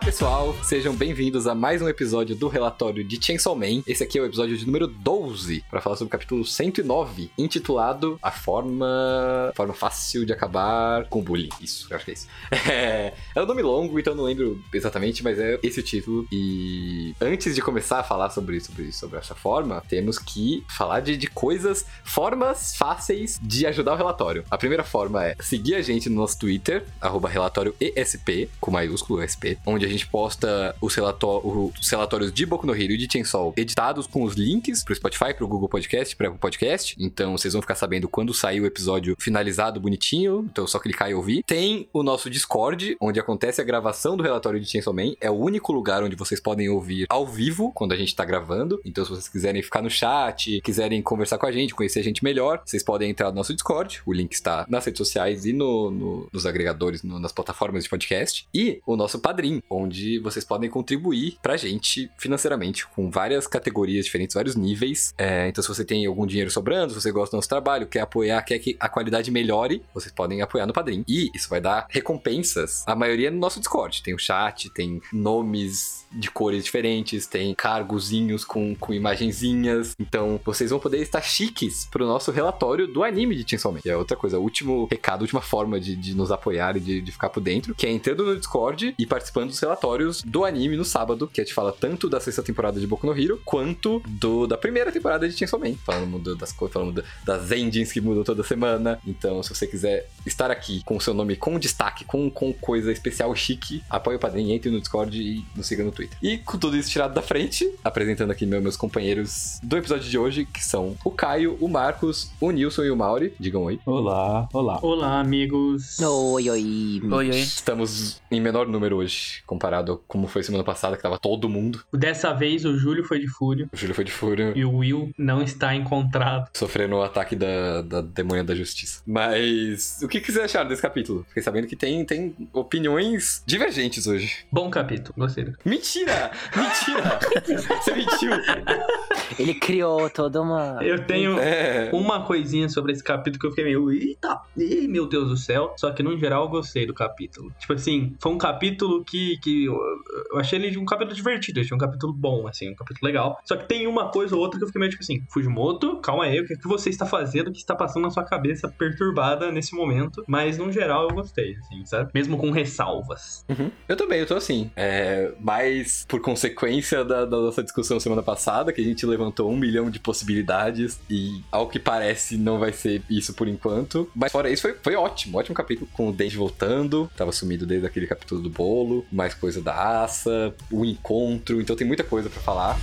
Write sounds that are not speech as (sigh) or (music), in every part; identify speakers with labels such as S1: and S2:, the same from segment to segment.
S1: pessoal, sejam bem-vindos a mais um episódio do relatório de Chainsaw Man. Esse aqui é o episódio de número 12, para falar sobre o capítulo 109, intitulado A Forma forma Fácil de Acabar com Bullying. Isso, eu acho que é isso. (laughs) É, é um nome longo, então não lembro exatamente, mas é esse o título. E antes de começar a falar sobre, sobre, sobre essa forma, temos que falar de, de coisas, formas fáceis de ajudar o relatório. A primeira forma é seguir a gente no nosso Twitter, arroba relatório ESP, com maiúsculo ESP, onde a gente posta os, os relatórios de Boku no Hero e de Chainsaw editados com os links pro Spotify, pro Google Podcast, pro Apple Podcast. Então vocês vão ficar sabendo quando sair o episódio finalizado, bonitinho. Então é só clicar e ouvir. Tem o nosso Discord, onde acontece a gravação do relatório de Chainsaw Man. É o único lugar onde vocês podem ouvir ao vivo, quando a gente tá gravando. Então se vocês quiserem ficar no chat, quiserem conversar com a gente, conhecer a gente melhor, vocês podem entrar no nosso Discord. O link está nas redes sociais e no, no, nos agregadores, no, nas plataformas de podcast. E o nosso Padrim, onde vocês podem contribuir pra gente financeiramente, com várias categorias diferentes, vários níveis. É, então, se você tem algum dinheiro sobrando, se você gosta do nosso trabalho, quer apoiar, quer que a qualidade melhore, vocês podem apoiar no Padrim. E isso vai dar recompensas. A maioria no nosso Discord. Tem o chat, tem nomes de cores diferentes, tem cargozinhos com, com imagenzinhas. Então, vocês vão poder estar chiques pro nosso relatório do anime de Chainsaw Man. E é outra coisa, último recado, última forma de, de nos apoiar e de, de ficar por dentro, que é entrando no Discord e participando dos relatórios do anime no sábado, que a gente fala tanto da sexta temporada de Boku no Hero, quanto do, da primeira temporada de Chainsaw Man. Falando das coisas, falando das engines que mudam toda semana. Então, se você quiser estar aqui com o seu nome com destaque, com, com coisa especial chique, apoie o padrinho, entre no Discord e nos siga no Twitter. E com tudo isso tirado da frente, apresentando aqui meus companheiros do episódio de hoje, que são o Caio, o Marcos, o Nilson e o Mauri. Digam oi.
S2: Olá, olá.
S3: Olá, amigos.
S4: Oi, oi.
S3: Oi, oi.
S1: Estamos em menor número hoje, comparado a como foi semana passada, que tava todo mundo.
S3: Dessa vez o Júlio foi de fúria.
S1: O Júlio foi de fúria.
S3: E o Will não está encontrado.
S1: Sofrendo o ataque da, da demônia da justiça. Mas o que, que vocês acharam desse capítulo? Fiquei sabendo que tem, tem opiniões divergentes hoje.
S3: Bom capítulo, gostei.
S1: Mentira! Mentira! (laughs) Você mentiu!
S4: Ele criou toda uma.
S3: Eu tenho
S1: É.
S3: uma coisinha sobre esse capítulo que eu fiquei meio. Eita! Ih, meu Deus do céu. Só que no geral eu gostei do capítulo. Tipo assim, foi um capítulo que, que eu, eu achei ele um capítulo divertido. Achei um capítulo bom, assim, um capítulo legal. Só que tem uma coisa ou outra que eu fiquei meio tipo assim: Fujimoto, calma aí, o que, é que você está fazendo? O que está passando na sua cabeça perturbada nesse momento? Mas no geral eu gostei, assim, sabe? Mesmo com ressalvas.
S1: Uhum. Eu também, eu tô assim. É, mas por consequência da, da nossa discussão semana passada, que a gente levantou um milhão de possibilidades e ao que parece não vai ser isso por enquanto. Mas fora isso, foi, foi ótimo. Ótimo capítulo com o Denji voltando. Tava sumido desde aquele capítulo do bolo. Mais coisa da Asa, o encontro. Então tem muita coisa pra falar.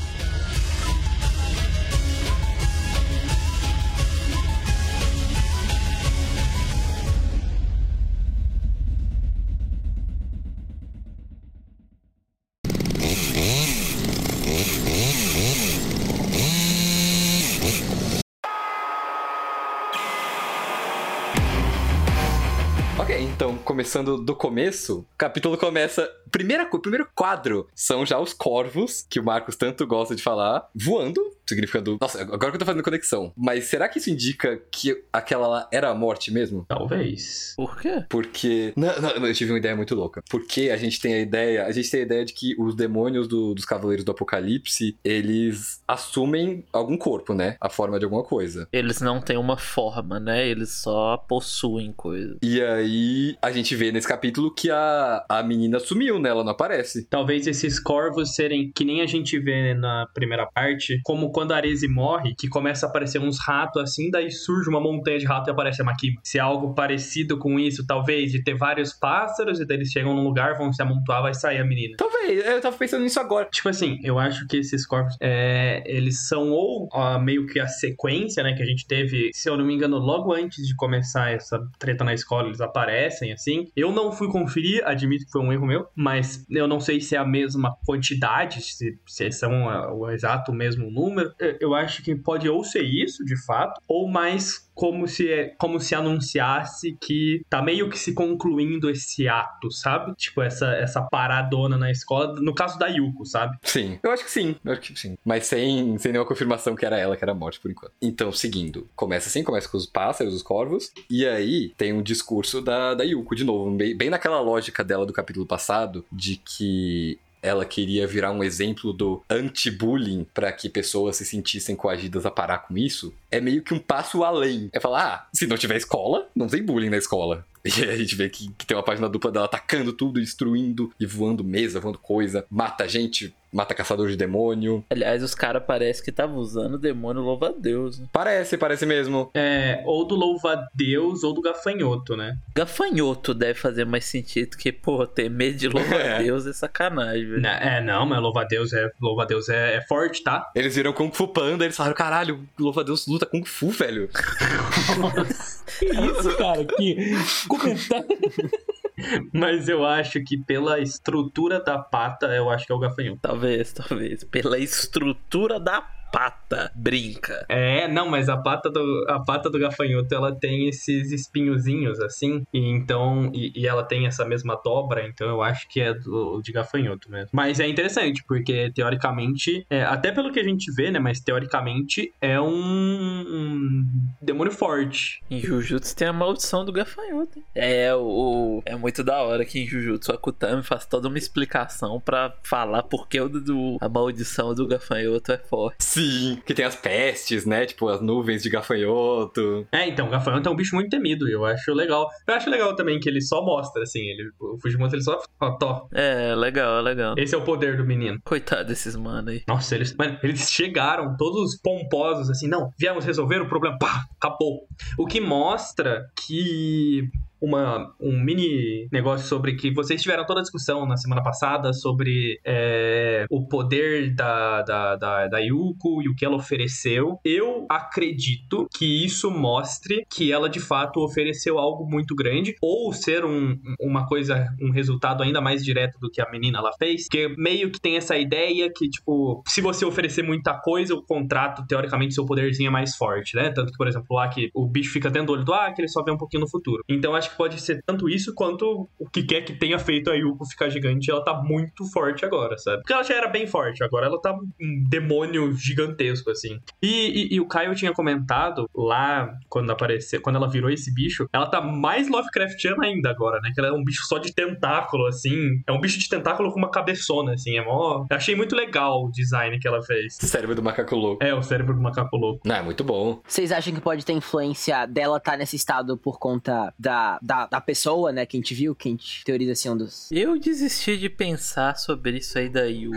S1: Começando do começo, o capítulo começa. Primeira, primeiro quadro são já os corvos, que o Marcos tanto gosta de falar, voando, significando. Nossa, agora que eu tô fazendo conexão. Mas será que isso indica que aquela lá era a morte mesmo?
S3: Talvez.
S2: Por quê?
S1: Porque. Não, não, eu tive uma ideia muito louca. Porque a gente tem a ideia. A gente tem a ideia de que os demônios do- dos Cavaleiros do Apocalipse, eles assumem algum corpo, né? A forma de alguma coisa.
S2: Eles não têm uma forma, né? Eles só possuem coisas.
S1: E aí a gente vê nesse capítulo que a, a menina sumiu, né? Ela não aparece.
S3: Talvez esses corvos serem que nem a gente vê na primeira parte, como quando a Arese morre, que começa a aparecer uns ratos assim, daí surge uma montanha de rato e aparece a Makima. Se é algo parecido com isso, talvez, de ter vários pássaros e daí eles chegam num lugar, vão se amontoar, vai sair a menina.
S1: Talvez, eu tava pensando nisso agora.
S3: Tipo assim, eu acho que esses corvos, é, eles são ou ó, meio que a sequência, né, que a gente teve, se eu não me engano, logo antes de começar essa treta na escola, eles aparecem, assim. Eu não fui conferir, admito que foi um erro meu, mas eu não sei se é a mesma quantidade, se, se são ah, o exato mesmo número, eh, eu acho que pode ou ser isso, de fato, ou mais como se, é, como se anunciasse que tá meio que se concluindo esse ato, sabe? Tipo, essa, essa paradona na escola, no caso da Yuko, sabe?
S1: Sim, eu acho que sim, eu acho que sim. Mas sem, sem nenhuma confirmação que era ela que era morte por enquanto. Então, seguindo, começa assim, começa com os pássaros, os corvos, e aí tem um discurso da, da Yuko de novo, bem, bem naquela lógica dela do capítulo passado, de que ela queria virar um exemplo do anti-bullying para que pessoas se sentissem coagidas a parar com isso, é meio que um passo além. É falar, ah, se não tiver escola, não tem bullying na escola. (laughs) E aí a gente vê que, que tem uma página dupla dela atacando tudo, destruindo e voando mesa, voando coisa, mata gente, mata caçador de demônio.
S2: Aliás, os caras parecem que estavam usando o demônio louva-a-Deus. Né?
S1: Parece, parece mesmo.
S3: É, ou do louva-a-Deus ou do gafanhoto, né?
S2: Gafanhoto deve fazer mais sentido que, pô, ter medo de louva-a-Deus (laughs) é. é sacanagem, velho.
S3: É, não, mas louva-a-Deus é, louva Deus é, é forte, tá?
S1: Eles viram Kung Fu Panda, eles falaram, caralho, louva-a-Deus luta Kung Fu, velho. (laughs)
S5: que isso, cara? Que (laughs)
S3: Mas eu acho que pela estrutura da pata, eu acho que é o gafanhoto.
S2: Talvez, talvez. Pela estrutura da pata brinca.
S3: É, não, mas a pata do, a pata do gafanhoto ela tem esses espinhozinhos assim, e então e, e ela tem essa mesma dobra, então eu acho que é do, de gafanhoto mesmo. Mas é interessante porque teoricamente, é, até pelo que a gente vê, né, mas teoricamente é um, um demônio forte.
S2: Em Jujutsu tem a maldição do gafanhoto. É o é muito da hora que em Jujutsu a Kutami faz toda uma explicação para falar porque o do, a maldição do gafanhoto é forte.
S1: Sim, que tem as pestes, né? Tipo, as nuvens de gafanhoto.
S3: É, então, o gafanhoto é um bicho muito temido, eu acho legal. Eu acho legal também que ele só mostra, assim, ele, o Fujimoto ele só, ó, tó.
S2: É, legal, legal.
S3: Esse é o poder do menino.
S2: Coitado desses mano aí.
S3: Nossa, eles, mano, eles chegaram todos pomposos, assim, não, viemos resolver o problema, pá, acabou. O que mostra que uma, um mini negócio sobre que vocês tiveram toda a discussão na semana passada sobre é, o poder da, da, da, da Yuko e o que ela ofereceu. Eu acredito que isso mostre que ela de fato ofereceu algo muito grande, ou ser um, uma coisa, um resultado ainda mais direto do que a menina ela fez, que meio que tem essa ideia que, tipo, se você oferecer muita coisa, o contrato, teoricamente, seu poderzinho é mais forte, né? Tanto que, por exemplo, lá que o bicho fica dentro do olho do ah, que ele só vê um pouquinho no futuro. Então, acho acho que pode ser tanto isso quanto o que quer que tenha feito a Yuko ficar gigante. Ela tá muito forte agora, sabe? Porque ela já era bem forte, agora ela tá um demônio gigantesco, assim. E, e, e o Caio tinha comentado lá, quando apareceu, quando ela virou esse bicho, ela tá mais Lovecraftiana ainda agora, né? Que ela é um bicho só de tentáculo, assim. É um bicho de tentáculo com uma cabeçona, assim. É mó. Eu achei muito legal o design que ela fez.
S1: Cérebro do macaco louco.
S3: É, o cérebro do macaco louco.
S1: Não, é muito bom.
S4: Vocês acham que pode ter influência dela estar tá nesse estado por conta da, da, da, pessoa, né? Que a gente viu, que a gente teoriza assim um dos.
S2: Eu desisti de pensar sobre isso aí da Yu.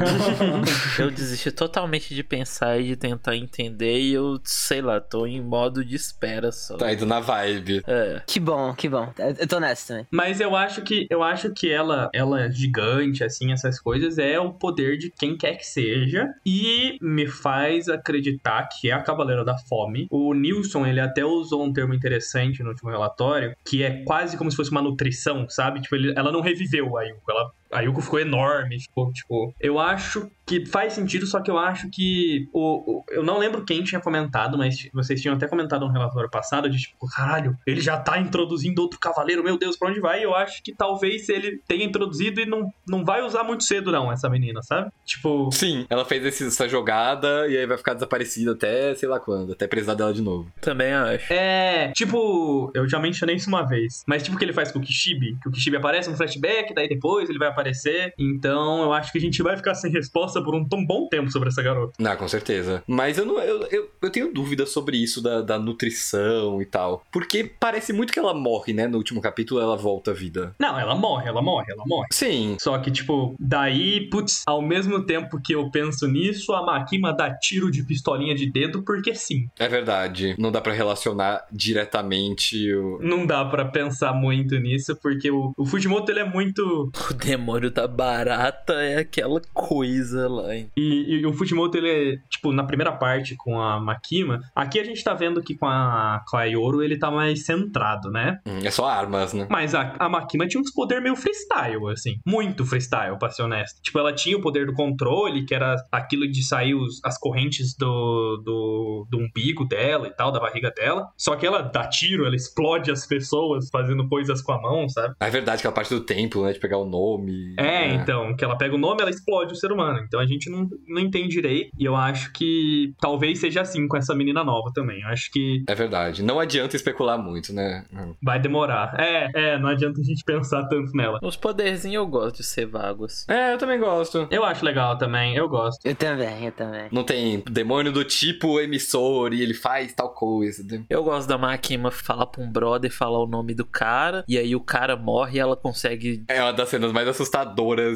S2: (laughs) eu desisti totalmente de pensar e de tentar entender. E eu, sei lá, tô em modo de espera só.
S1: Tá indo na vibe.
S2: É.
S4: Que bom, que bom. Eu tô nessa também.
S3: Mas eu acho que eu acho que ela, ela é gigante, assim, essas coisas, é o poder de quem quer que seja. E me faz acreditar que é a Cavaleira da Fome. O Nilson, ele até usou um termo interessante no último relatório, que é quase como se fosse uma nutrição, sabe? Tipo, ele, ela não reviveu a Yuko, ela a Yuko ficou enorme, ficou, tipo. Eu acho que faz sentido, só que eu acho que. O, o, eu não lembro quem tinha comentado, mas vocês tinham até comentado no relatório passado de tipo, caralho, ele já tá introduzindo outro cavaleiro, meu Deus, pra onde vai? Eu acho que talvez ele tenha introduzido e não, não vai usar muito cedo, não, essa menina, sabe? Tipo.
S1: Sim, ela fez essa jogada e aí vai ficar desaparecida até sei lá quando, até precisar dela de novo.
S2: Também acho.
S3: É, tipo, eu já mencionei isso uma vez, mas tipo o que ele faz com o Kishibe, que o Kishibe aparece no flashback, daí depois ele vai aparecer aparecer. Então eu acho que a gente vai ficar sem resposta por um tão bom tempo sobre essa garota.
S1: Não, com certeza. Mas eu, não, eu, eu, eu tenho dúvidas sobre isso da, da nutrição e tal. Porque parece muito que ela morre, né? No último capítulo ela volta à vida.
S3: Não, ela morre, ela morre, ela morre.
S1: Sim.
S3: Só que, tipo, daí, putz, ao mesmo tempo que eu penso nisso, a Makima dá tiro de pistolinha de dedo porque sim.
S1: É verdade. Não dá para relacionar diretamente o...
S3: Não dá para pensar muito nisso, porque o, o Fujimoto, ele é muito... (laughs)
S2: O demônio demônio da barata é aquela coisa lá. hein?
S3: E, e o Fujimoto, ele é, tipo, na primeira parte com a Makima, aqui a gente tá vendo que com a, com a Yoro ele tá mais centrado, né?
S1: Hum, É só armas, né?
S3: Mas a, a Makima tinha uns poder meio freestyle, assim. Muito freestyle, pra ser honesto. Tipo, ela tinha o poder do controle, que era aquilo de sair os- as correntes do, do, do umbigo dela e tal, da barriga dela. Só que ela dá tiro, ela explode as pessoas fazendo coisas com a mão, sabe?
S1: É verdade, aquela parte do templo, né? De pegar o nome.
S3: É, então, que ela pega o nome, ela explode o ser humano. Então a gente não, não entende direito. E eu acho que talvez seja assim com essa menina nova também. Eu acho que
S1: É verdade. Não adianta especular muito, né?
S3: Vai demorar. É, é, não adianta a gente (laughs) pensar tanto nela.
S2: Os poderzinhos eu gosto de ser vago, assim.
S1: É, eu também gosto.
S3: Eu acho legal também, eu gosto.
S4: Eu também, eu também.
S1: Não tem demônio do tipo emissor e ele faz tal coisa. né?
S2: Eu gosto da Makima falar pra um brother falar o nome do cara, e aí o cara morre e ela consegue
S1: É uma das cenas mais assustadoras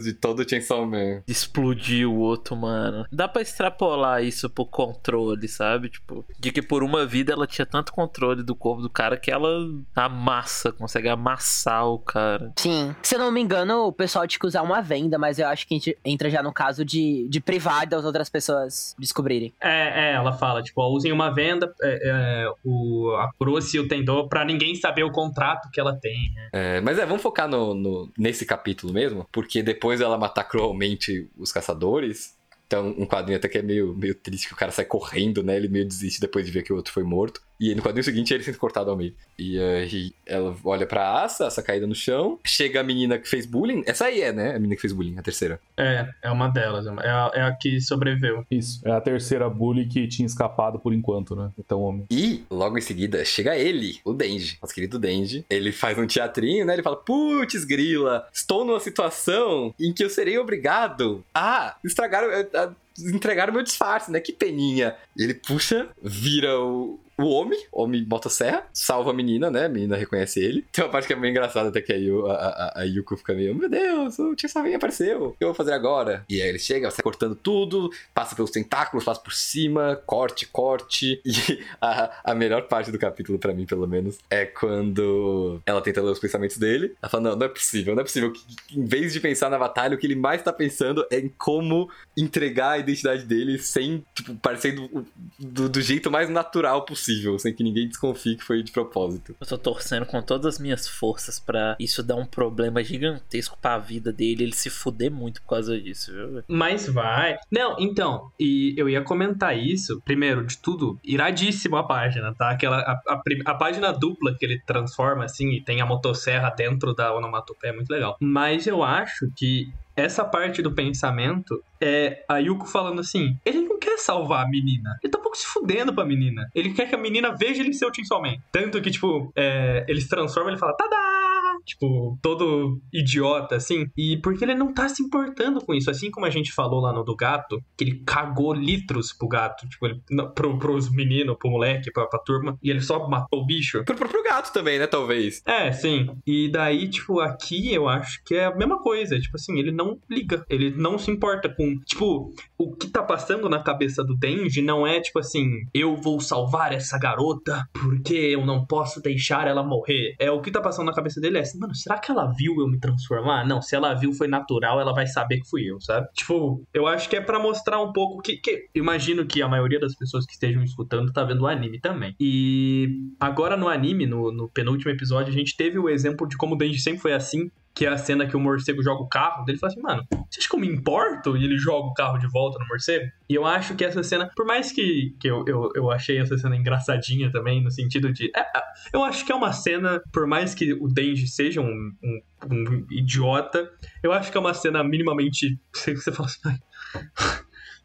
S1: de todo o Chainsaw Man.
S2: explodir o outro, mano. Dá pra extrapolar isso pro controle, sabe? Tipo, de que por uma vida ela tinha tanto controle do corpo do cara que ela amassa, consegue amassar o cara.
S4: Sim. Se eu não me engano, o pessoal tinha que usar uma venda, mas eu acho que a gente entra já no caso de, de privar das outras pessoas descobrirem.
S3: É, é, ela fala, tipo, ó, usem uma venda, é, é, o, a Cruce e o Tendô, pra ninguém saber o contrato que ela tem. né?
S1: É, mas é, vamos focar no, no- nesse capítulo mesmo, porque depois ela matar cruelmente os caçadores. Então, um quadrinho até que é meio, meio triste, que o cara sai correndo, né? Ele meio desiste depois de ver que o outro foi morto. E no quadrinho seguinte ele sendo cortado ao meio. E aí ela olha pra Asa, Asa caída no chão. Chega a menina que fez bullying. Essa aí é, né? A menina que fez bullying, a terceira.
S3: É, é uma delas, é, é a, é a que sobreviveu.
S5: Isso. É a terceira bully que tinha escapado por enquanto, né? Então, homem.
S1: E logo em seguida chega ele, o Denji, nosso querido Denji. Ele faz um teatrinho, né? Ele fala: Putz, grila, estou numa situação em que eu serei obrigado a estragar, a, a entregar o meu disfarce, né? Que peninha. E ele puxa, vira o. O homem, homem motosserra, salva a menina, né? A menina reconhece ele. Tem uma parte que é meio engraçada, até que aí a, a, a Yuko fica meio, meu Deus, o Tio Savin apareceu, o que eu vou fazer agora? E aí ele chega, sai cortando tudo, passa pelos tentáculos, passa por cima, corte, corte. (laughs) E a, a melhor parte do capítulo, pra mim, pelo menos, é quando ela tenta ler os pensamentos dele. Ela fala: Não, não é possível, não é possível. Em vez de pensar na batalha, o que ele mais tá pensando é em como entregar a identidade dele sem, tipo, parecendo do, do jeito mais natural possível, sem que ninguém desconfie que foi de propósito.
S2: Eu tô torcendo com todas as minhas forças pra isso dar um problema gigantesco pra vida dele, ele se fuder muito por causa disso, viu?
S3: Mas vai. Não, então, e eu ia comentar isso. Primeiro de tudo, iradíssima a página, tá? Aquela, a, a, a página dupla que ele transforma assim e tem a motosserra dentro da onomatopeia é muito legal. Mas eu acho que essa parte do pensamento é a Yuko falando assim: ele não quer salvar a menina. Ele tá um pouco se fudendo pra menina. Ele quer que a menina veja ele ser o. Tanto que, tipo, é, ele se transforma e ele fala: Tadá! Tipo, todo idiota, assim. E porque ele não tá se importando com isso. Assim como a gente falou lá no do gato, que ele cagou litros pro gato. Tipo, ele, não, pro, pros meninos, pro moleque, pra, pra turma. E ele só matou o bicho.
S1: Pro próprio gato também, né? Talvez.
S3: É, sim. E daí, tipo, aqui eu acho que é a mesma coisa. Tipo assim, ele não liga. Ele não se importa com. Tipo, o que tá passando na cabeça do Denji não é tipo assim, eu vou salvar essa garota porque eu não posso deixar ela morrer. É o que tá passando na cabeça dele é assim, mano, será que ela viu eu me transformar? Não, se ela viu foi natural, ela vai saber que fui eu, sabe? Tipo, eu acho que é pra mostrar um pouco que, que imagino que a maioria das pessoas que estejam escutando tá vendo o anime também. E agora no anime, no, no penúltimo episódio, a gente teve o exemplo de como o Denji sempre foi assim, que é a cena que o morcego joga o carro dele e fala assim, mano, você acha que eu me importo? E ele joga o carro de volta no morcego? E eu acho que essa cena, por mais que, que eu, eu, eu achei essa cena engraçadinha também, no sentido de. é, é, eu acho que é uma cena, por mais que o Denji seja um, um, um idiota, eu acho que é uma cena minimamente. (laughs) Você, você fala assim.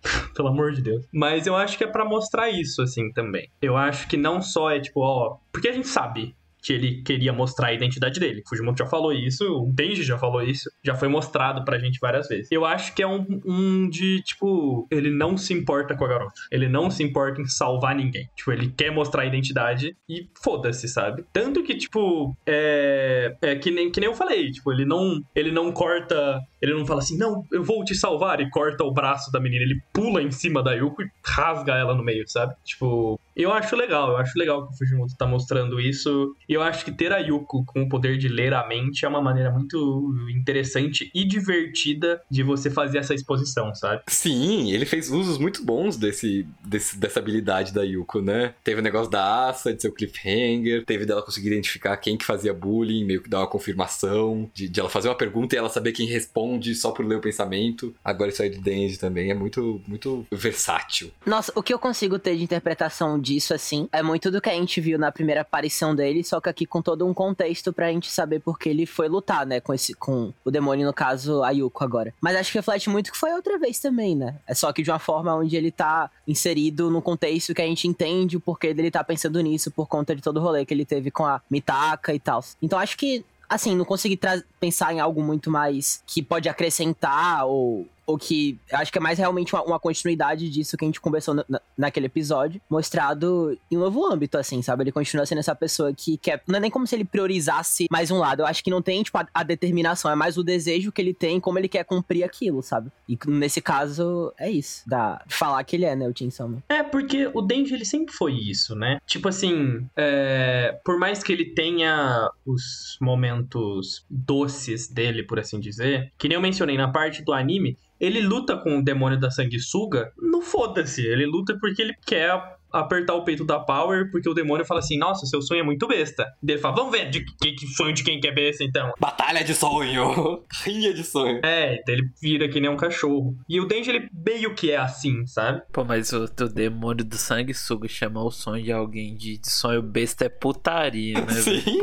S3: (laughs) Pelo amor de Deus. Mas eu acho que é pra mostrar isso, assim, também. Eu acho que não só é tipo, ó. Porque a gente sabe que ele queria mostrar a identidade dele. Fujimoto já falou isso, o Denji já falou isso, já foi mostrado pra gente várias vezes. Eu acho que é um, um de, tipo, ele não se importa com a garota. Ele não se importa em salvar ninguém. Tipo, ele quer mostrar a identidade e foda-se, sabe? Tanto que, tipo, é, é que, nem, que nem eu falei, tipo, ele não, ele não corta, ele não fala assim, não, eu vou te salvar e corta o braço da menina. Ele pula em cima da Yuko e rasga ela no meio, sabe? Tipo, eu acho legal, eu acho legal que o Fujimoto tá mostrando isso E eu acho que ter a Yuko com o poder de ler a mente é uma maneira muito interessante e divertida de você fazer essa exposição, sabe?
S1: Sim, ele fez usos muito bons desse, desse- dessa habilidade da Yuko, né? Teve o negócio da Asa, de ser o cliffhanger, teve dela conseguir identificar quem que fazia bullying, meio que dar uma confirmação, de, de ela fazer uma pergunta e ela saber quem responde só por ler o pensamento. Agora isso aí de Denji também é muito, muito versátil.
S4: Nossa, o que eu consigo ter de interpretação disso, assim, é muito do que a gente viu na primeira aparição dele, só aqui com todo um contexto pra gente saber por que ele foi lutar, né, com esse, com o demônio, no caso, a Yuko agora. Mas acho que reflete muito que foi outra vez também, né? É só que de uma forma onde ele tá inserido no contexto que a gente entende o porquê dele tá pensando nisso por conta de todo o rolê que ele teve com a Mitaka e tal. Então acho que assim, não consegui pensar em algo muito mais que pode acrescentar ou, ou que acho que é mais realmente uma, uma continuidade disso que a gente conversou na- na- naquele episódio, mostrado em um novo âmbito, assim, sabe? Ele continua sendo essa pessoa que quer. Não é nem como se ele priorizasse mais um lado. Eu acho que não tem, tipo, a, a determinação, é mais o desejo que ele tem, como ele quer cumprir aquilo, sabe? E nesse caso, é isso. Da, falar que ele é, né, o Chainsaw Man.
S3: É, porque o Denji ele sempre foi isso, né? Tipo assim, é, por mais que ele tenha os momentos doces dele, por assim dizer, que nem eu mencionei na parte do anime, ele luta com o demônio da sanguessuga, não foda-se, ele luta porque ele quer apertar o peito da Power, porque o demônio fala assim, nossa, seu sonho é muito besta. Daí ele fala, vamos ver de que, que sonho de quem que é besta, então.
S1: Batalha de sonho! (laughs) Rinha de sonho.
S3: É, então ele vira que nem um cachorro. E o Denji, ele meio que é assim, sabe?
S2: Pô, mas o, o demônio do sanguessuga chamar o sonho de alguém de, de sonho besta é putaria, né? (laughs)
S1: Sim.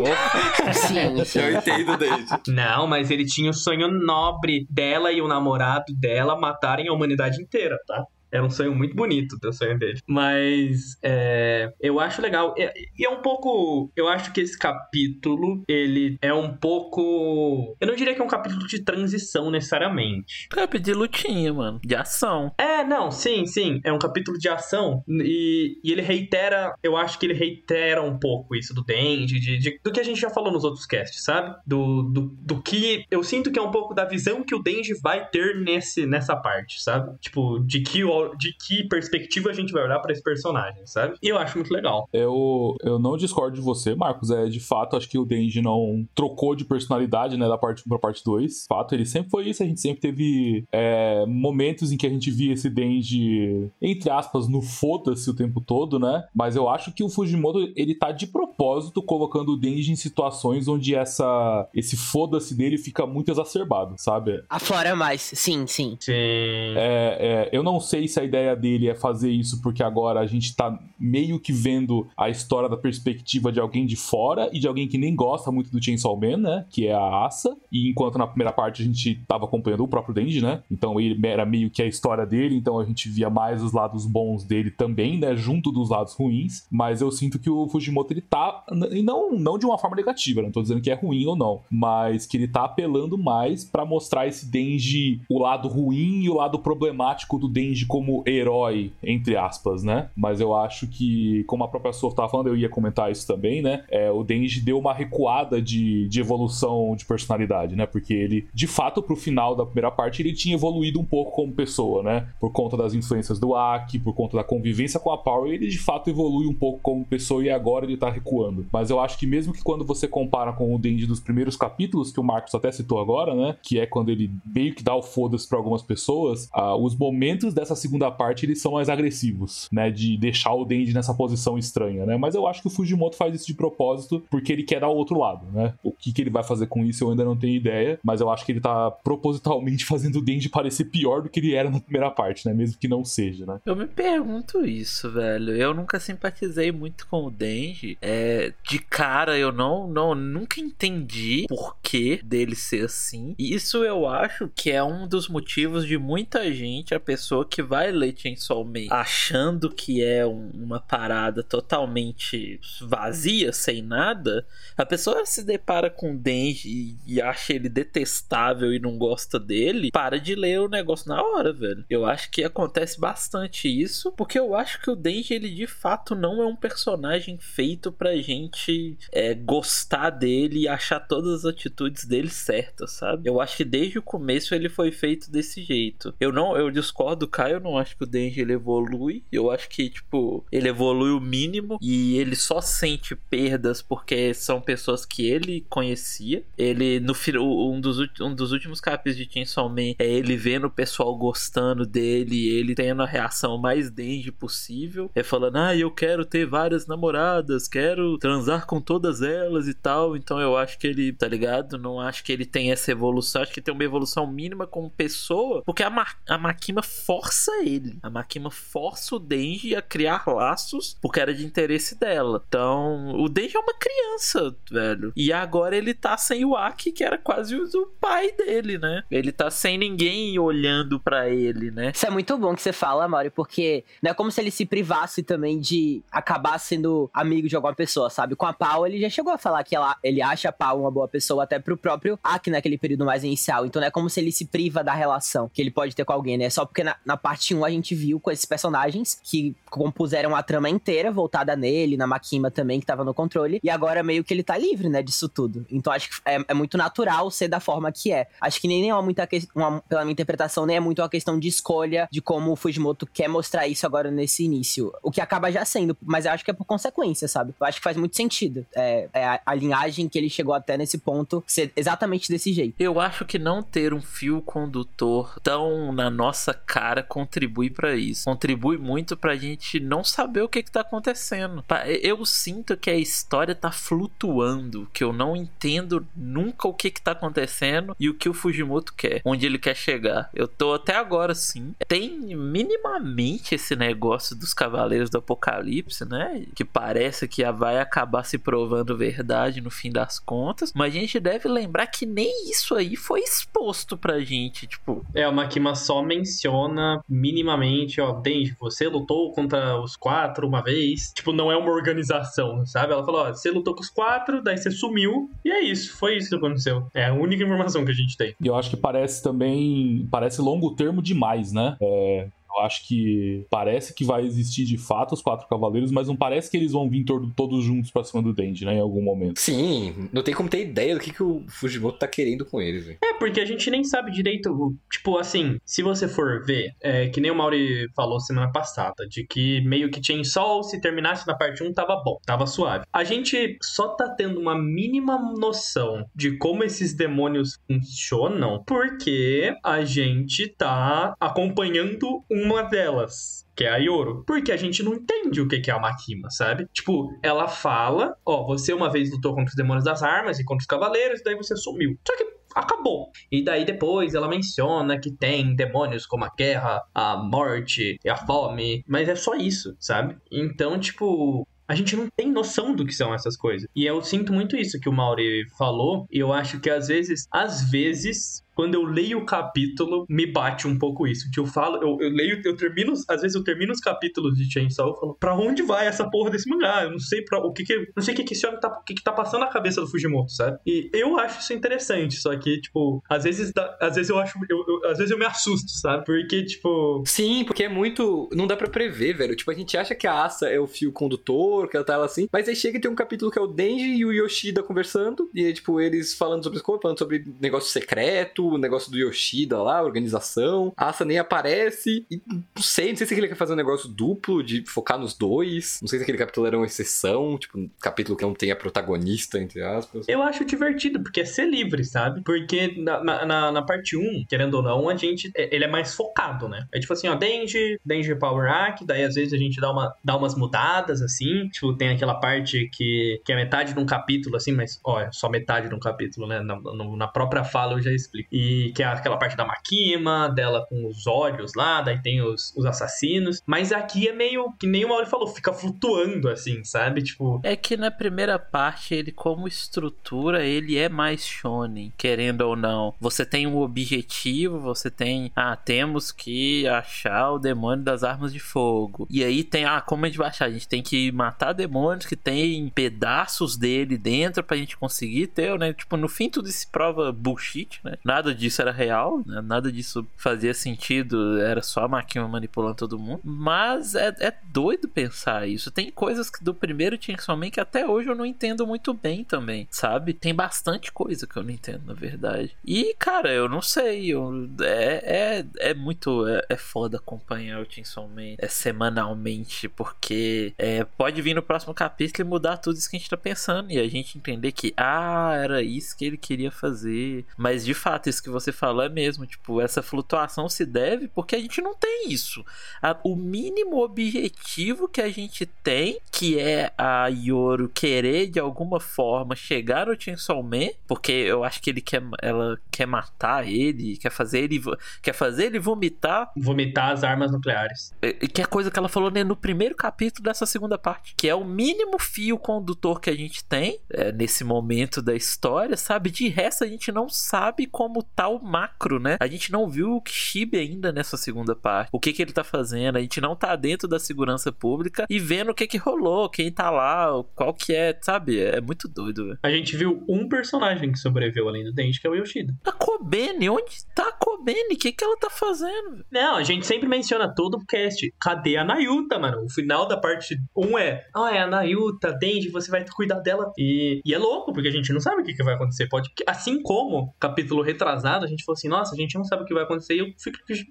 S4: Sim, (laughs) sim.
S1: Eu entendo desde.
S3: Não, mas ele tinha o sonho nobre dela e o namorado dela matarem a humanidade inteira, tá? Era um sonho muito bonito o sonho dele. Mas é, eu acho legal. E e é um pouco. Eu acho que esse capítulo, ele é um pouco. Eu não diria que é um capítulo de transição necessariamente.
S2: Cap de lutinha, mano. De ação.
S3: É, não, sim, sim. É um capítulo de ação. E, e ele reitera. Eu acho que ele reitera um pouco isso do Denji, de, de- do que a gente já falou nos outros casts, sabe? Do, do, do que. Eu sinto que é um pouco da visão que o Denji vai ter nesse, nessa parte, sabe? Tipo, de que, o- de que perspectiva a gente vai olhar pra esse personagem, sabe? E eu acho muito legal.
S5: Eu, eu não discordo de você, Marcos. É, de fato, acho que o Denji não trocou de personalidade, né, da parte 1 pra parte 2. De fato, ele sempre foi isso. A gente sempre teve é, momentos em que a gente via esse Denji, entre aspas, no foda-se o tempo todo, né? Mas eu acho que o Fujimoto, ele tá de propósito colocando o Denji em situações onde essa, esse foda-se dele fica muito exacerbado, sabe?
S4: Aflora mais. Sim, sim.
S3: Sim.
S5: É, é, eu não sei se a ideia dele é fazer isso porque agora a gente tá meio que vendo a história da perspectiva de alguém de fora e de alguém que nem gosta muito do Chainsaw Man, né? Que é a Asa. E enquanto na primeira parte a gente tava acompanhando o próprio Denji, né? Então ele era meio que a história dele, então a gente via mais os lados bons dele também, né? Junto dos lados ruins. Mas eu sinto que o Fujimoto ele tá. E não, não de uma forma negativa, não tô dizendo que é ruim ou não. Mas que ele tá apelando mais pra mostrar esse Denji, o lado ruim e o lado problemático do Denji como herói, entre aspas, né? Mas eu acho que, como a própria Sof tava falando, eu ia comentar isso também, né? É, o Denji deu uma recuada de, de evolução de personalidade, né? Porque ele, de fato, pro final da primeira parte, ele tinha evoluído um pouco como pessoa, né? Por conta das influências do Aki, por conta da convivência com a Power, ele de fato evolui um pouco como pessoa e agora ele tá recuando. Mas eu acho que mesmo que quando você compara com o Denji dos primeiros capítulos, que o Marcos até citou agora, né? Que é quando ele meio que dá o foda-se pra algumas pessoas, ah, os momentos dessa segunda parte eles são mais agressivos, né? De deixar o Denji nessa posição estranha, né? Mas eu acho que o Fujimoto faz isso de propósito porque ele quer dar o outro lado, né? O que, que ele vai fazer com isso eu ainda não tenho ideia, mas eu acho que ele tá propositalmente (laughs) fazendo o Denji parecer pior do que ele era na primeira parte, né? Mesmo que não seja, né?
S2: Eu me pergunto isso, velho. Eu nunca simpatizei muito com o Denji. É, de cara, eu não, não nunca entendi por que dele ser assim. Isso eu acho que é um dos motivos de muita gente, a pessoa que vai ler Chainsaw Man achando que é um- uma parada totalmente vazia, sem nada, a pessoa se depara com o Denji e, e acha ele detestável e não gosta dele, para de ler o negócio na hora, velho. Eu acho que acontece bastante isso, porque eu acho que o Denji, ele de fato não é um personagem feito pra gente é, gostar dele e achar todas as atitudes dele certas, sabe? Eu acho que desde o começo ele foi feito desse jeito. Eu não, eu discordo do Caio não acho que o Denji ele evolui. Eu acho que, tipo, ele evolui o mínimo e ele só sente perdas porque são pessoas que ele conhecia. Ele, no um dos, um dos últimos capítulos de Chainsaw Man é ele vendo o pessoal gostando dele, ele tendo a reação mais Denji possível. É falando, ah, eu quero ter várias namoradas, quero transar com todas elas e tal. Então eu acho que ele, tá ligado? Não acho que ele tem essa evolução. Acho que tem uma evolução mínima como pessoa, porque a, Ma a Makima força ele. A Makima força o Denji a criar laços porque era de interesse dela. Então, o Denji é uma criança, velho. E agora ele tá sem o Aki, que era quase o pai dele, né? Ele tá sem ninguém olhando para ele, né?
S4: Isso é muito bom que você fala, Mauri, porque não é como se ele se privasse também de acabar sendo amigo de alguma pessoa, sabe? Com a Pau, ele já chegou a falar que ela, ele acha a Pau uma boa pessoa até pro próprio Aki naquele período mais inicial. Então não é como se ele se priva da relação que ele pode ter com alguém, né? Só porque na, na parte 1 a gente viu com esses personagens que compuseram a trama inteira voltada nele, na Makima também, que tava no controle. E agora meio que ele tá livre, né, disso tudo. Então acho que é, é muito natural ser da forma que é. Acho que nem é muita uma, pela minha interpretação, nem é muito uma questão de escolha de como o Fujimoto quer mostrar isso agora nesse início. O que acaba já sendo, mas eu acho que é por consequência, sabe? Eu acho que faz muito sentido. É, é a, a linhagem que ele chegou até nesse ponto ser exatamente desse jeito.
S2: Eu acho que não ter um fio condutor tão na nossa cara contribui para isso. Contribui muito pra gente não saber o que que tá acontecendo. Eu sinto que a história tá flutuando, que eu não entendo nunca o que que tá acontecendo e o que o Fujimoto quer, onde ele quer chegar. Eu tô até agora sim. Tem minimamente esse negócio dos Cavaleiros do Apocalipse, né? Que parece que vai acabar se provando verdade no fim das contas, mas a gente deve lembrar que nem isso aí foi exposto pra gente, tipo.
S3: É, o Makima só menciona minimamente, ó, Denji, você lutou contra os quatro uma vez. Tipo, não é uma organização, sabe? Ela falou, ó, você lutou com os quatro, daí você sumiu, e é isso, foi isso que aconteceu. É a única informação que a gente tem.
S5: E eu acho que parece também, parece longo termo demais, né? É, eu acho que parece que vai existir de fato os quatro cavaleiros, mas não parece que eles vão vir todos juntos pra cima do Denji, né? Em algum momento.
S1: Sim, não tem como ter ideia do que, que o Fujimoto tá querendo com eles, velho.
S3: É, porque a gente nem sabe direito. Tipo, assim, se você for ver, é, que nem o Mauri falou semana passada, de que meio que Chainsaw, se terminasse na parte 1, tava bom, tava suave. A gente só tá tendo uma mínima noção de como esses demônios funcionam porque a gente tá acompanhando um uma delas que é a Yoro. Porque a gente não entende o que é a Makima, sabe? Tipo, ela fala, ó, você uma vez lutou contra os demônios das armas e contra os cavaleiros, daí você sumiu. Só que acabou. E daí depois ela menciona que tem demônios como a guerra, a morte e a fome, mas é só isso, sabe? Então, tipo, a gente não tem noção do que são essas coisas. E eu sinto muito isso que o Mauri falou, e eu acho que às vezes, às vezes, quando eu leio o capítulo, me bate um pouco isso. Eu falo, eu, eu, leio, eu termino, às vezes eu termino os capítulos de Chainsaw e falo, pra onde vai essa porra desse mangá? Eu não sei pra, o que que, não sei o que que esse homem tá, o que que tá passando na cabeça do Fujimoto, sabe? E eu acho isso interessante, só que, tipo, às vezes, às vezes eu acho, eu, eu, às vezes eu me assusto, sabe? Porque, tipo...
S1: Sim, porque é muito, não dá pra prever, velho. Tipo, a gente acha que a Asa é o fio condutor, que ela tá lá assim, mas aí chega e tem um capítulo que é o Denji e o Yoshida conversando, e tipo, eles falando sobre as falando sobre negócio secreto, o negócio do Yoshida lá, organização. A Asa nem aparece. E não sei, não sei se ele quer fazer um negócio duplo de focar nos dois. Não sei se aquele capítulo era uma exceção, tipo, um capítulo que não tem a protagonista, entre aspas.
S3: Eu acho divertido, porque é ser livre, sabe? Porque na, na, na parte 1, querendo ou não, a gente. É, ele é mais focado, né? É tipo assim, ó, Denji, Denji Power Hack, daí às vezes a gente dá, uma, dá umas mudadas, assim. Tipo, tem aquela parte que, que é metade de um capítulo, assim, mas, ó, é só metade de um capítulo, né? Na, na própria fala eu já explico. E que é aquela parte da Makima, dela com os olhos lá, daí tem os, os assassinos. Mas aqui é meio que nem o Mauri falou, fica flutuando assim, sabe? Tipo.
S2: É que na primeira parte, ele, como estrutura, ele é mais shonen, querendo ou não. Você tem um objetivo, você tem. Ah, temos que achar o demônio das armas de fogo. E aí tem, ah, como a gente vai achar? A gente tem que matar demônios que tem pedaços dele dentro pra gente conseguir ter, né? Tipo, no fim tudo se prova bullshit, né? Nada nada disso era real, né? nada disso fazia sentido, era só a máquina manipulando todo mundo. Mas é, é doido pensar isso. Tem coisas do primeiro Chainsaw Man que até hoje eu não entendo muito bem também, sabe? Tem bastante coisa que eu não entendo, na verdade. E, cara, eu não sei. Eu, é, é, é muito. É, é foda acompanhar o Chainsaw Man é, semanalmente, porque é, pode vir no próximo capítulo e mudar tudo isso que a gente tá pensando. E a gente entender que, ah, era isso que ele queria fazer. Mas de fato, isso que você falou é mesmo. Tipo, essa flutuação se deve porque a gente não tem isso. A, o mínimo objetivo que a gente tem, que é a Yoro querer de alguma forma chegar no Chainsaw Man, porque eu acho que ele quer, ela quer matar ele, quer fazer ele, quer fazer ele vomitar.
S3: Vomitar as armas nucleares.
S2: Que é coisa que ela falou né, no primeiro capítulo dessa segunda parte, que é o mínimo fio condutor que a gente tem é, nesse momento da história, sabe? De resto a gente não sabe como tá o macro, né? A gente não viu o Kishibe ainda nessa segunda parte. O que que ele tá fazendo? A gente não tá dentro da segurança pública e vendo o que que rolou, quem tá lá, qual que é, sabe? É muito doido, velho.
S3: A gente viu um personagem que sobreviveu além do Dente, que é o Yoshida.
S2: A Kobene, onde tá a Kobene? O que que ela tá fazendo?
S3: Não, a gente sempre menciona todo o cast. Cadê a Nayuta, mano? O final da parte 1 é, ah, é a Nayuta, Denji, você vai cuidar dela. E, e é louco, porque a gente não sabe o que, que vai acontecer. Pode, assim como capítulo retrasado, a gente falou assim, nossa, a gente não sabe o que vai acontecer. E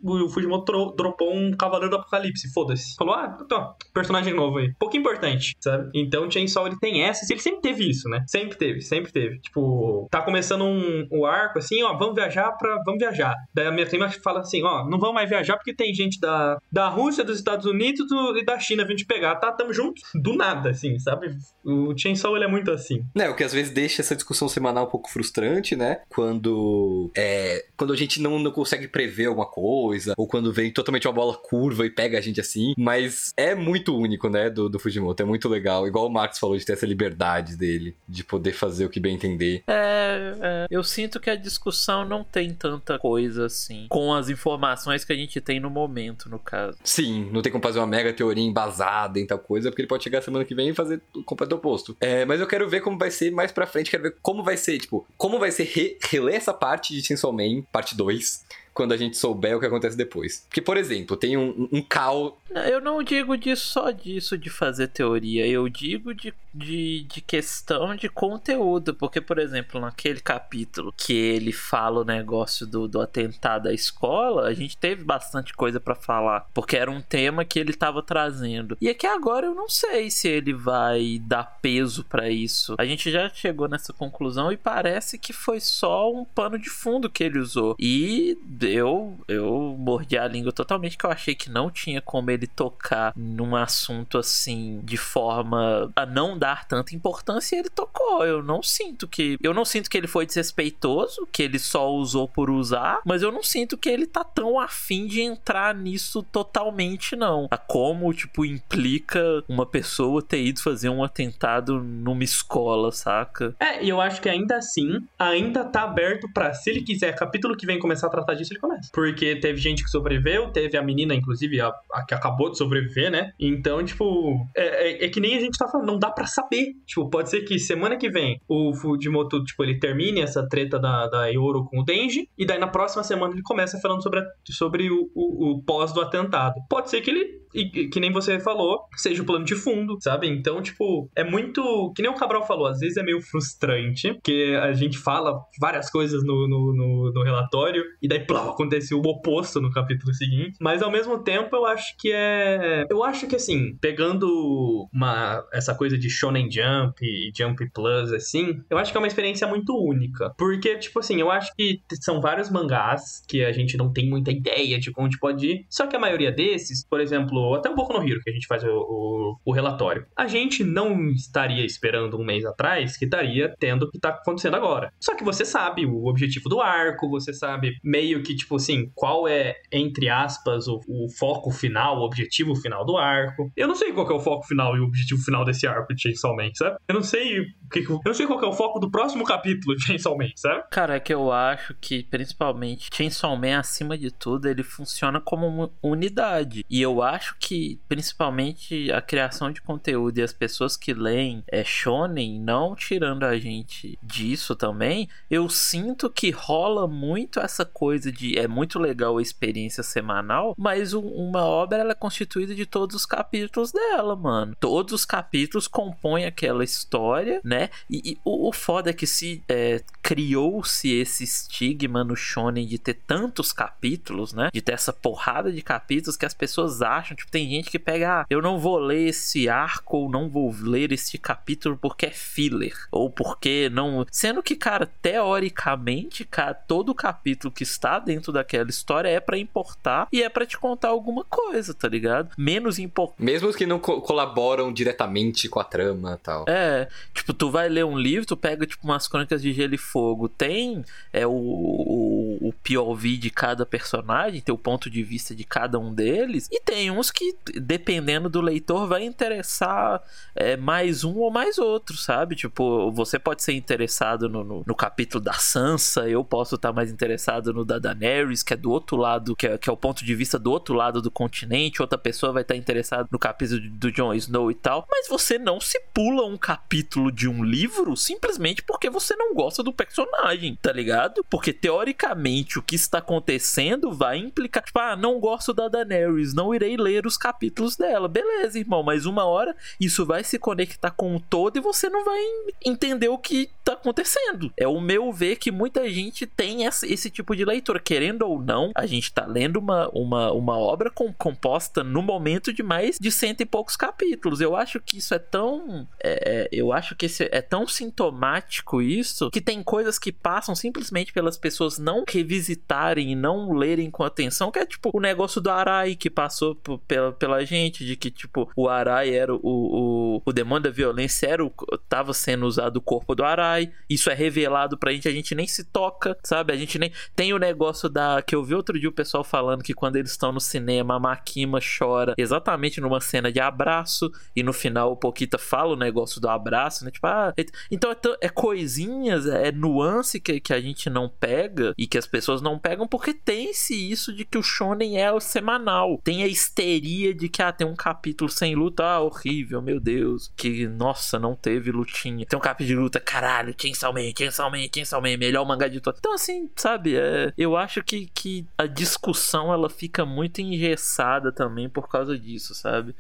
S3: o Fujimoto dropou um Cavaleiro do Apocalipse, foda-se. Falou, ah, então, personagem novo aí. Pouco importante, sabe? Então Chainsaw, ele tem essas, ele sempre teve isso, né? Sempre teve, sempre teve. Tipo, tá começando um, um arco assim, ó, vamos viajar pra. Vamos viajar. Daí a minha prima fala assim, ó, não vamos mais viajar porque tem gente da, da Rússia, dos Estados Unidos do, e da China vindo te pegar, tá? Tamo junto. Do nada, assim, sabe? O Chainsaw, ele é muito assim.
S1: É, o que às vezes deixa essa discussão semanal um pouco frustrante, né? Quando. É, quando a gente não, não consegue prever alguma coisa, ou quando vem totalmente uma bola curva e pega a gente assim. Mas é muito único, né? Do, do Fujimoto. É muito legal. Igual o Marx falou de ter essa liberdade dele, de poder fazer o que bem entender.
S2: É, é, eu sinto que a discussão não tem tanta coisa assim, com as informações que a gente tem no momento, no caso.
S1: Sim, não tem como fazer uma mega teoria embasada em tal coisa, porque ele pode chegar semana que vem e fazer o completo oposto. É, mas eu quero ver como vai ser mais pra frente, quero ver como vai ser, tipo, como vai ser re reler essa parte de Chainsaw Man, parte 2 quando a gente souber o que acontece depois. Porque, por exemplo, tem um, um cal.
S2: Eu não digo disso só disso de fazer teoria, eu digo de, de, de questão de conteúdo. Porque, por exemplo, naquele capítulo que ele fala o negócio do, do atentado à escola, a gente teve bastante coisa para falar. Porque era um tema que ele tava trazendo. E é que agora eu não sei se ele vai dar peso para isso. A gente já chegou nessa conclusão e parece que foi só um pano de fundo que ele usou. E eu, eu mordi a língua totalmente que eu achei que não tinha como ele tocar num assunto assim de forma a não dar tanta importância e ele tocou. Eu não sinto que eu não sinto que ele foi desrespeitoso, que ele só usou por usar, mas eu não sinto que ele tá tão afim de entrar nisso totalmente não. A como tipo implica uma pessoa ter ido fazer um atentado numa escola, saca?
S3: É, e eu acho que ainda assim, ainda tá aberto para se ele quiser, capítulo que vem começar a tratar disso, ele começa. Porque teve gente que sobreviveu, teve a menina, inclusive, a, a que acabou de sobreviver, né? Então, tipo, é, é, é, que nem a gente tá falando, não dá para saber. Tipo, pode ser que semana que vem o Fujimoto, tipo, ele termine essa treta da, da Yoro com o Denji, e daí na próxima semana ele começa falando sobre, a, sobre o, o, o pós do atentado. Pode ser que ele e que nem você falou, seja o plano de fundo, sabe? Então, tipo, é muito. Que nem o Cabral falou, às vezes é meio frustrante, porque a gente fala várias coisas no, no, no, no relatório, e daí, plá, acontece o oposto no capítulo seguinte. Mas ao mesmo tempo, eu acho que é. Eu acho que assim, pegando uma essa coisa de Shonen Jump e Jump Plus, assim, eu acho que é uma experiência muito única. Porque, tipo assim, eu acho que são vários mangás que a gente não tem muita ideia de onde pode ir. Só que a maioria desses, por exemplo, até um pouco no Hero, que a gente faz o, o, o, relatório. A gente não estaria esperando um mês atrás que estaria tendo o que tá acontecendo agora. Só que você sabe o objetivo do arco, você sabe meio que, tipo assim, qual é, entre aspas, o, o foco final, o objetivo final do arco. Eu não sei qual é o foco final e o objetivo final desse arco de Chainsaw Man, sabe? Eu não sei eu não sei qual é o foco do próximo capítulo de Chainsaw Man, sabe?
S2: Cara, é que eu acho que, principalmente, Chainsaw Man, acima de tudo, ele funciona como uma unidade. E eu acho que, principalmente, a criação de conteúdo e as pessoas que leem é shonen, não tirando a gente disso também, eu sinto que rola muito essa coisa de é muito legal a experiência semanal, mas uma obra ela é constituída de todos os capítulos dela, mano. Todos os capítulos compõem aquela história, né? E, e o, o, foda é que se é, criou-se esse estigma no shonen de ter tantos capítulos, né? De ter essa porrada de capítulos que as pessoas acham, tipo, tem gente que pega, ah, eu não vou ler esse arco ou não vou ler esse capítulo porque é filler ou porque não, sendo que, cara, teoricamente, cara, todo capítulo que está dentro daquela história é para importar e é para te contar alguma coisa, tá ligado? Menos importante.
S1: Mesmo que não co colaboram diretamente com a trama, tal.
S2: É, tipo, tu vai ler um livro, tu pega tipo umas crônicas de Gelo e Fogo, tem é o, o, o POV de cada personagem, tem o ponto de vista de cada um deles, e tem uns que, dependendo do leitor, vai interessar é, mais um ou mais outro, sabe? Tipo, você pode ser interessado no, no, no capítulo da Sansa, eu posso estar mais interessado no da Daenerys, que é do outro lado, que é, que é o ponto de vista do outro lado do continente, outra pessoa vai estar interessada no capítulo do Jon Snow e tal, mas você não se pula um capítulo de um livro simplesmente porque você não gosta do personagem, tá ligado? Porque teoricamente o que está acontecendo vai implicar, tipo, ah, não gosto da Daenerys, não irei ler os capítulos dela. Beleza, irmão, mas uma hora isso vai se conectar com o todo e você não vai entender o que tá acontecendo. É o meu ver que muita gente tem esse, tipo de leitura, querendo ou não, a gente tá lendo uma, uma, uma obra com, composta no momento de mais de cento e poucos capítulos. Eu acho que isso é tão. É, é eu acho que esse é tão sintomático isso que tem coisas que passam simplesmente pelas pessoas não revisitarem e não lerem com atenção, que é tipo o negócio do Arai que passou pela, pela gente, de que tipo o Arai era o, o, o demônio da violência, era o, tava sendo usado o corpo do Arai. Isso é revelado pra gente, a gente nem se toca, sabe? A gente nem. Tem o negócio da. que eu vi outro dia o pessoal falando que quando eles estão no cinema, a Makima chora exatamente numa cena de abraço, e no final o Pokita fala o negócio do abraço, né? Tipo, ah, então é, é coisinhas, é nuance que, que a gente não pega e que as pessoas não pegam porque tem-se isso de que o shonen é o semanal. Tem a histeria de que, ah, tem um capítulo sem luta, ah, horrível, meu Deus. Que, nossa, não teve lutinha. Tem um capítulo de luta, caralho, Chainsaw Man, Chainsaw Man, Chainsaw Man, melhor mangá de todo. Então, assim, sabe, é, eu acho que, que a discussão ela fica muito engessada também por causa disso, sabe?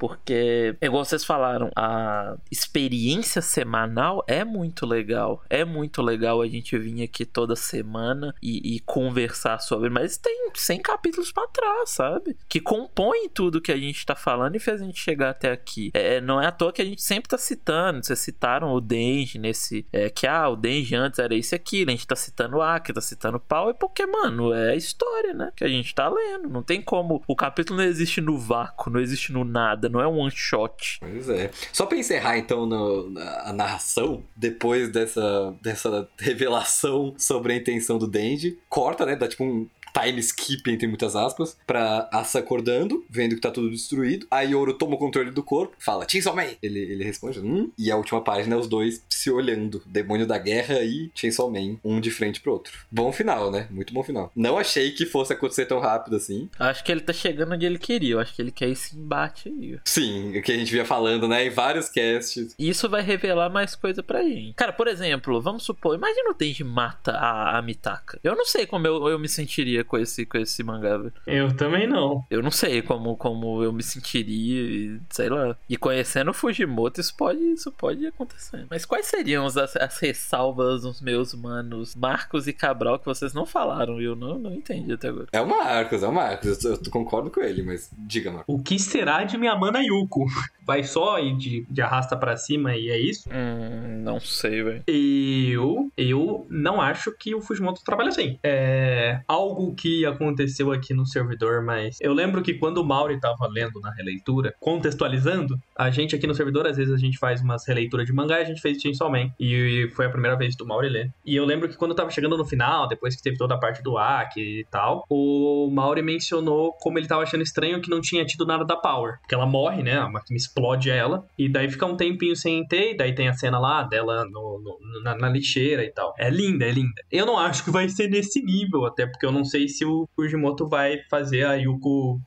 S2: Porque, igual vocês falaram, a experiência semanal é muito legal. É muito legal a gente vir aqui toda semana e, e conversar sobre. Mas tem 100 capítulos para trás, sabe? Que compõem tudo que a gente tá falando e fez a gente chegar até aqui. É, não é à toa que a gente sempre tá citando. Vocês citaram o Denji nesse. É, que, ah, o Denji antes era isso aquilo. A gente tá citando o Aki, tá citando o Pau. É porque, mano, é a história, né? Que a gente tá lendo. Não tem como. O capítulo não existe no vácuo, não existe no nada não é um one shot.
S1: Pois é. Só pra encerrar então no, na, a narração, depois dessa, dessa revelação sobre a intenção do Denji, corta, né? Dá tipo um time skip, entre muitas aspas, pra Asa acordando, vendo que tá tudo destruído. A Yoro toma o controle do corpo, fala, Chainsaw Man! Ele, ele responde, hum? E a última página é os dois se olhando. Demônio da Guerra e Chainsaw Man, um de frente pro outro. Bom final, né? Muito bom final. Não achei que fosse acontecer tão rápido assim.
S2: Acho que ele tá chegando onde ele queria. Eu acho que ele quer esse embate aí.
S1: Sim, o que a gente via falando, né? Em vários casts.
S2: Isso vai revelar mais coisa pra gente. Cara, por exemplo, vamos supor, imagina o Denji mata a, a Mitaka. Eu não sei como eu, eu me sentiria com esse, com esse mangá, velho.
S3: Eu também não.
S2: Eu não sei como, como eu me sentiria, sei lá. E conhecendo o Fujimoto, isso pode, isso pode acontecer. Mas quais seriam as, as ressalvas dos meus manos Marcos e Cabral que vocês não falaram? Eu não, não entendi até agora.
S1: É o Marcos, é o Marcos. Eu, eu concordo com ele, mas diga, Marcos.
S3: O que será de minha mana Yuko? (laughs) Vai só ir de, de arrasta para cima e é isso?
S2: Hum, não sei, velho.
S3: Eu, eu não acho que o Fujimoto trabalha assim. É algo que aconteceu aqui no servidor, mas eu lembro que quando o Mauri tava lendo na releitura, contextualizando, a gente aqui no servidor, às vezes a gente faz umas releituras de mangá e a gente fez Chainsaw Man. E foi a primeira vez do Mauri ler. E eu lembro que quando tava chegando no final, depois que teve toda a parte do Aki e tal, o Mauri mencionou como ele tava achando estranho que não tinha tido nada da Power. Porque ela morre, né? A máquina explode ela. E daí fica um tempinho sem ter, e daí tem a cena lá dela no, no, na, na lixeira e tal. É linda, é linda. Eu não acho que vai ser nesse nível, até porque eu não sei se o Fujimoto vai fazer a Yuko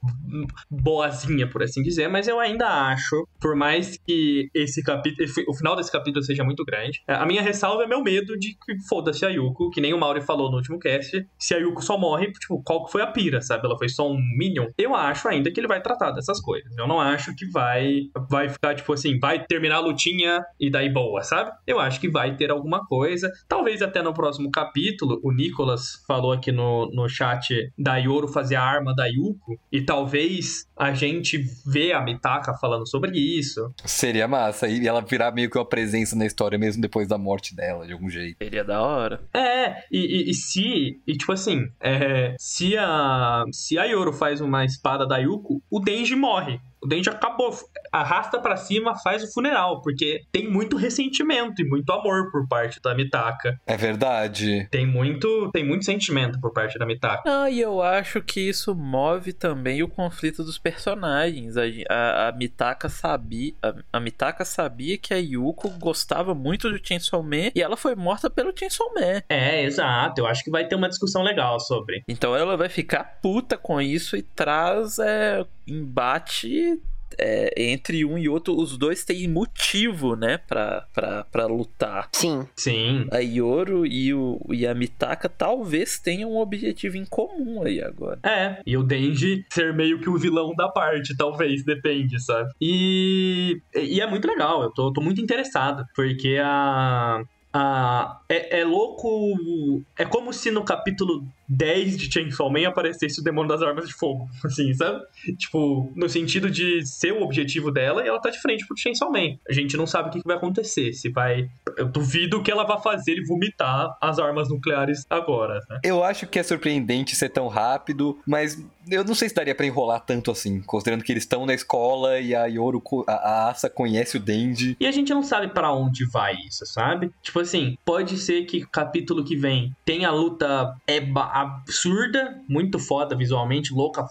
S3: boazinha, por assim dizer, mas eu ainda acho, por mais que esse capítulo, o final desse capítulo seja muito grande, a minha ressalva é meu medo de que foda-se a Yuko, que nem o Mauri falou no último cast, se a Yuko só morre, tipo, qual que foi a pira, sabe? Ela foi só um Minion. Eu acho ainda que ele vai tratar dessas coisas. Eu não acho que vai, vai ficar, tipo assim, vai terminar a lutinha e daí boa, sabe? Eu acho que vai ter alguma coisa. Talvez até no próximo capítulo, o Nicolas falou aqui no, no chat da Yoro fazer a arma da Yuko, e talvez a gente vê a Mitaka falando sobre isso.
S1: Seria massa. E ela virar meio que uma presença na história mesmo depois da morte dela, de algum jeito.
S2: Seria da hora.
S3: É, e, e, e se. E tipo assim, é, se a. Se a Yoro faz uma espada da Yuko, o Denji morre. O Denji acabou. Arrasta para cima, faz o funeral, porque tem muito ressentimento e muito amor por parte da Mitaka.
S1: É verdade.
S3: Tem muito, tem muito sentimento por parte da Mitaka.
S2: Ah, e eu acho que isso move também o conflito dos personagens. A, a, a Mitaka sabia, a, a, Mitaka sabia que a Yuko gostava muito do Chainsaw Man e ela foi morta pelo Chainsaw Man.
S3: É, exato. Eu acho que vai ter uma discussão legal sobre.
S2: Então ela vai ficar puta com isso e traz é, embate é, entre um e outro, os dois têm motivo, né, pra, pra, pra lutar.
S4: Sim.
S3: Sim.
S2: A Yoro e, o, e a Mitaka talvez tenham um objetivo em comum aí agora.
S3: É, e o Denji ser meio que o vilão da parte, talvez, depende, sabe? E, e é muito legal, eu tô, tô muito interessado, porque a, ah, é, é, louco. É como se no capítulo 10 de Chainsaw Man aparecesse o demônio das armas de fogo, (laughs) assim, sabe? Tipo, no sentido de ser o objetivo dela e ela tá de frente pro Chainsaw Man. A gente não sabe o que, que vai acontecer. Se vai. Eu duvido que ela vá fazer ele vomitar as armas nucleares agora, né?
S1: Eu acho que é surpreendente ser tão rápido, mas eu não sei se daria pra enrolar tanto assim, considerando que eles estão na escola e a Yoro, a, a Asa conhece o Denji.
S3: E a gente não sabe para onde vai isso, sabe? Tipo assim, pode ser que o capítulo que vem tenha a luta eba absurda, muito foda visualmente, louca.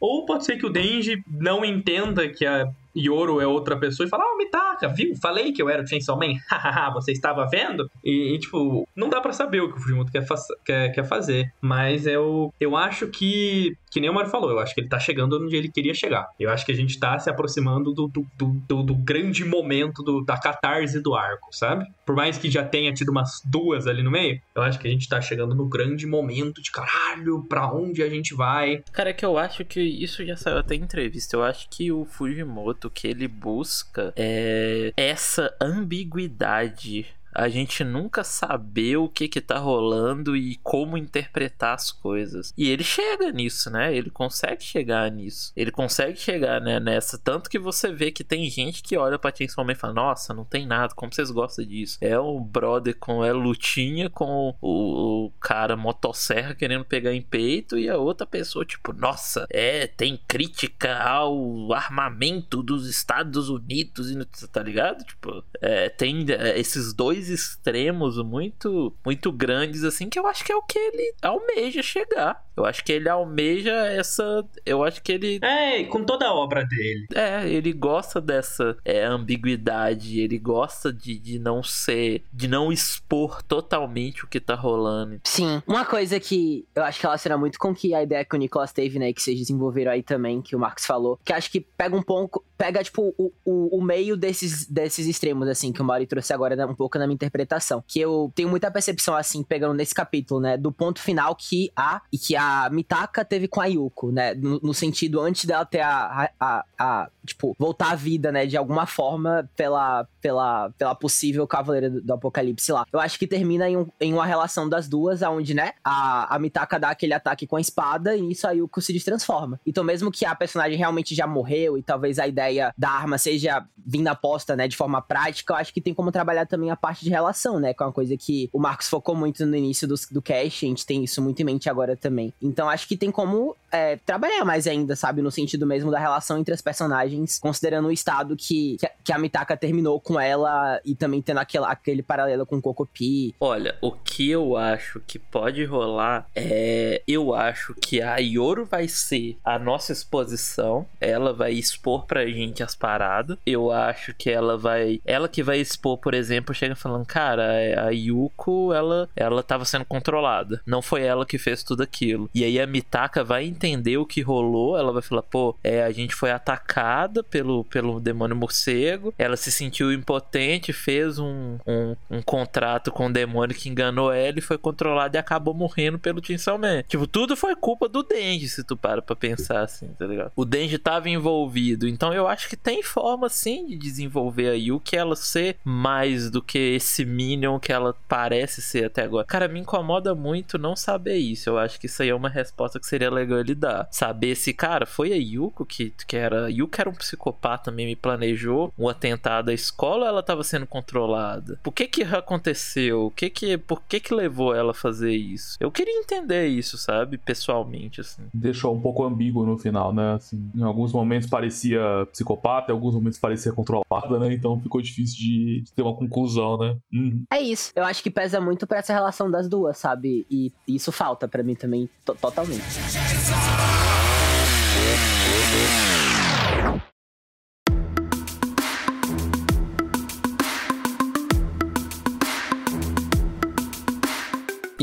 S3: Ou pode ser que o Denji não entenda que a Yoro é outra pessoa e fala, ah, Mitaka, viu? Falei que eu era o Chainsaw Man. (laughs) Você estava vendo? E, e, tipo, não dá para saber o que o Fujimoto quer, fa quer, quer fazer. Mas eu, eu acho que, que nem o Mario falou, eu acho que ele tá chegando onde ele queria chegar. Eu acho que a gente tá se aproximando do, do, do, do, do grande momento do, da catarse do arco, sabe? Por mais que já tenha tido umas duas ali no meio, eu acho que a gente tá chegando no grande momento de caralho, pra onde a gente vai.
S2: Cara, é que eu acho que isso já saiu até em entrevista. Eu acho que o Fujimoto que ele busca é essa ambiguidade a gente nunca saber o que que tá rolando e como interpretar as coisas. E ele chega nisso, né? Ele consegue chegar nisso. Ele consegue chegar né, nessa. Tanto que você vê que tem gente que olha pra Chainsaw Man e fala: Nossa, não tem nada, como vocês gostam disso? É o brother com é lutinha com o, o cara motosserra querendo pegar em peito e a outra pessoa, tipo, nossa, é, tem crítica ao armamento dos Estados Unidos e tá ligado? Tipo, é, tem é, esses dois dois extremos muito muito grandes assim que eu acho que é o que ele almeja chegar. Eu acho que ele almeja essa, eu acho que ele
S3: É, com toda a obra dele.
S2: É, ele gosta dessa é, ambiguidade, ele gosta de, de não ser, de não expor totalmente o que tá rolando.
S4: Sim, uma coisa que eu acho que relaciona muito com que a ideia que o Nicolas teve, né, que vocês desenvolveram aí também, que o Marcos falou, que acho que pega um pouco, pega tipo o, o, o meio desses, desses extremos assim que o Mauri trouxe agora um pouco na minha interpretação. Que eu tenho muita percepção, assim, pegando nesse capítulo, né? Do ponto final que a. E que a Mitaka teve com a Yuko, né? No, no sentido, antes dela ter a, a, a, Tipo, voltar à vida, né? De alguma forma, pela, pela, pela possível Cavaleira do, do Apocalipse lá. Eu acho que termina em, um, em uma relação das duas, onde, né? A, a Mitaka dá aquele ataque com a espada e isso a Yuko se destransforma. Então, mesmo que a personagem realmente já morreu e talvez a ideia da arma seja vinda posta, né? De forma prática, eu acho que tem como trabalhar também a parte de relação, né? Com é uma coisa que o Marcos focou muito no início do, do cast, a gente tem isso muito em mente agora também. Então acho que tem como é, trabalhar mais ainda, sabe? No sentido mesmo da relação entre as personagens, considerando o estado que, que a Mitaka terminou com ela e também tendo aquele, aquele paralelo com Kokopi.
S2: Olha, o que eu acho que pode rolar é. Eu acho que a Yoro vai ser a nossa exposição. Ela vai expor pra gente as paradas. Eu acho que ela vai. Ela que vai expor, por exemplo, chega falando, cara, a Yuko, ela, ela tava sendo controlada. Não foi ela que fez tudo aquilo. Aquilo. E aí a Mitaka vai entender o que rolou, ela vai falar, pô, é, a gente foi atacada pelo, pelo demônio morcego, ela se sentiu impotente, fez um, um, um contrato com o demônio que enganou ela e foi controlada e acabou morrendo pelo Chainsaw Man. Tipo, tudo foi culpa do Denji, se tu para pra pensar assim, tá ligado? O Denji tava envolvido, então eu acho que tem forma sim de desenvolver a Yuki ela ser mais do que esse Minion que ela parece ser até agora. Cara, me incomoda muito não saber isso. Eu acho que isso aí é uma resposta que seria legal ele dar. Saber se, cara, foi a Yuko que, que era. Yuko era um psicopata também, me planejou um atentado à escola ou ela tava sendo controlada? Por que que aconteceu? O que que, por que que levou ela a fazer isso? Eu queria entender isso, sabe? Pessoalmente, assim.
S5: Deixou um pouco ambíguo no final, né? Assim, em alguns momentos parecia psicopata, em alguns momentos parecia controlada, né? Então ficou difícil de, de ter uma conclusão, né? Uhum.
S4: É isso. Eu acho que pesa muito pra essa relação das duas, sabe? E isso falta pra mim também, totalmente.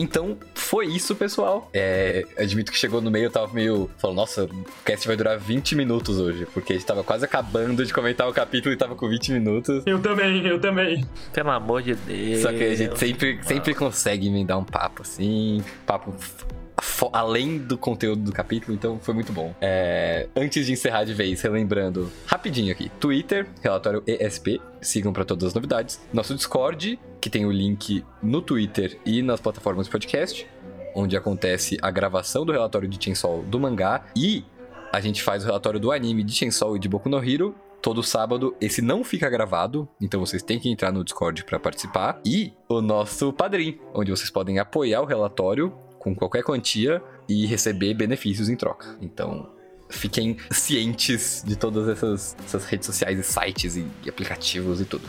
S1: Então, foi isso, pessoal. É, admito que chegou no meio, eu tava meio. Falando, nossa, o cast vai durar 20 minutos hoje. Porque a gente tava quase acabando de comentar o capítulo e tava com 20 minutos.
S3: Eu também, eu também.
S2: Pelo amor de Deus.
S1: Só que a gente sempre, sempre consegue emendar um papo assim. Papo além do conteúdo do capítulo, então foi muito bom. É, antes de encerrar de vez, relembrando rapidinho aqui: Twitter, relatório ESP, sigam para todas as novidades. Nosso Discord, que tem o link no Twitter e nas plataformas de podcast, onde acontece a gravação do relatório de Chainsaw do mangá e a gente faz o relatório do anime de Chainsaw e de Boku no Hero todo sábado. Esse não fica gravado, então vocês têm que entrar no Discord para participar. E o nosso padrinho, onde vocês podem apoiar o relatório com qualquer quantia e receber benefícios em troca. Então, fiquem cientes de todas essas, essas redes sociais e sites e, e aplicativos e tudo.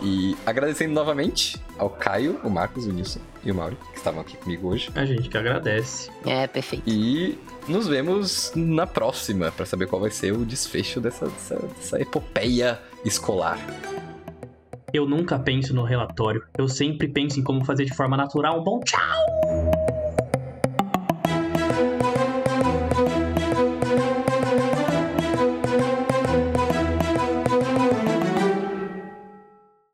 S1: E agradecendo novamente ao Caio, o Marcos, o Nilson e o Mauro, que estavam aqui comigo hoje.
S3: A gente que agradece.
S4: É, perfeito.
S1: E nos vemos na próxima para saber qual vai ser o desfecho dessa, dessa, dessa epopeia escolar.
S3: Eu nunca penso no relatório. Eu sempre penso em como fazer de forma natural. Um bom tchau!